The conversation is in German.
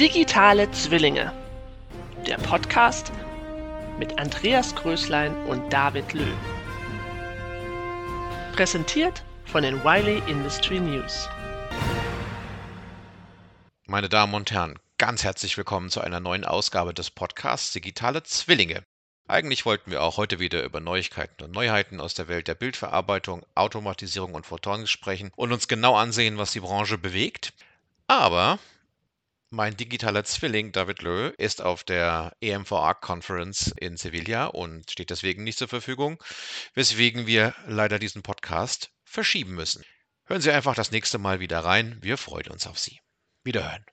Digitale Zwillinge. Der Podcast mit Andreas Größlein und David Löw. Präsentiert von den Wiley Industry News. Meine Damen und Herren, ganz herzlich willkommen zu einer neuen Ausgabe des Podcasts Digitale Zwillinge. Eigentlich wollten wir auch heute wieder über Neuigkeiten und Neuheiten aus der Welt der Bildverarbeitung, Automatisierung und Photonics sprechen und uns genau ansehen, was die Branche bewegt. Aber mein digitaler Zwilling David Löh ist auf der EMVA Conference in Sevilla und steht deswegen nicht zur Verfügung, weswegen wir leider diesen Podcast verschieben müssen. Hören Sie einfach das nächste Mal wieder rein. Wir freuen uns auf Sie. Wiederhören.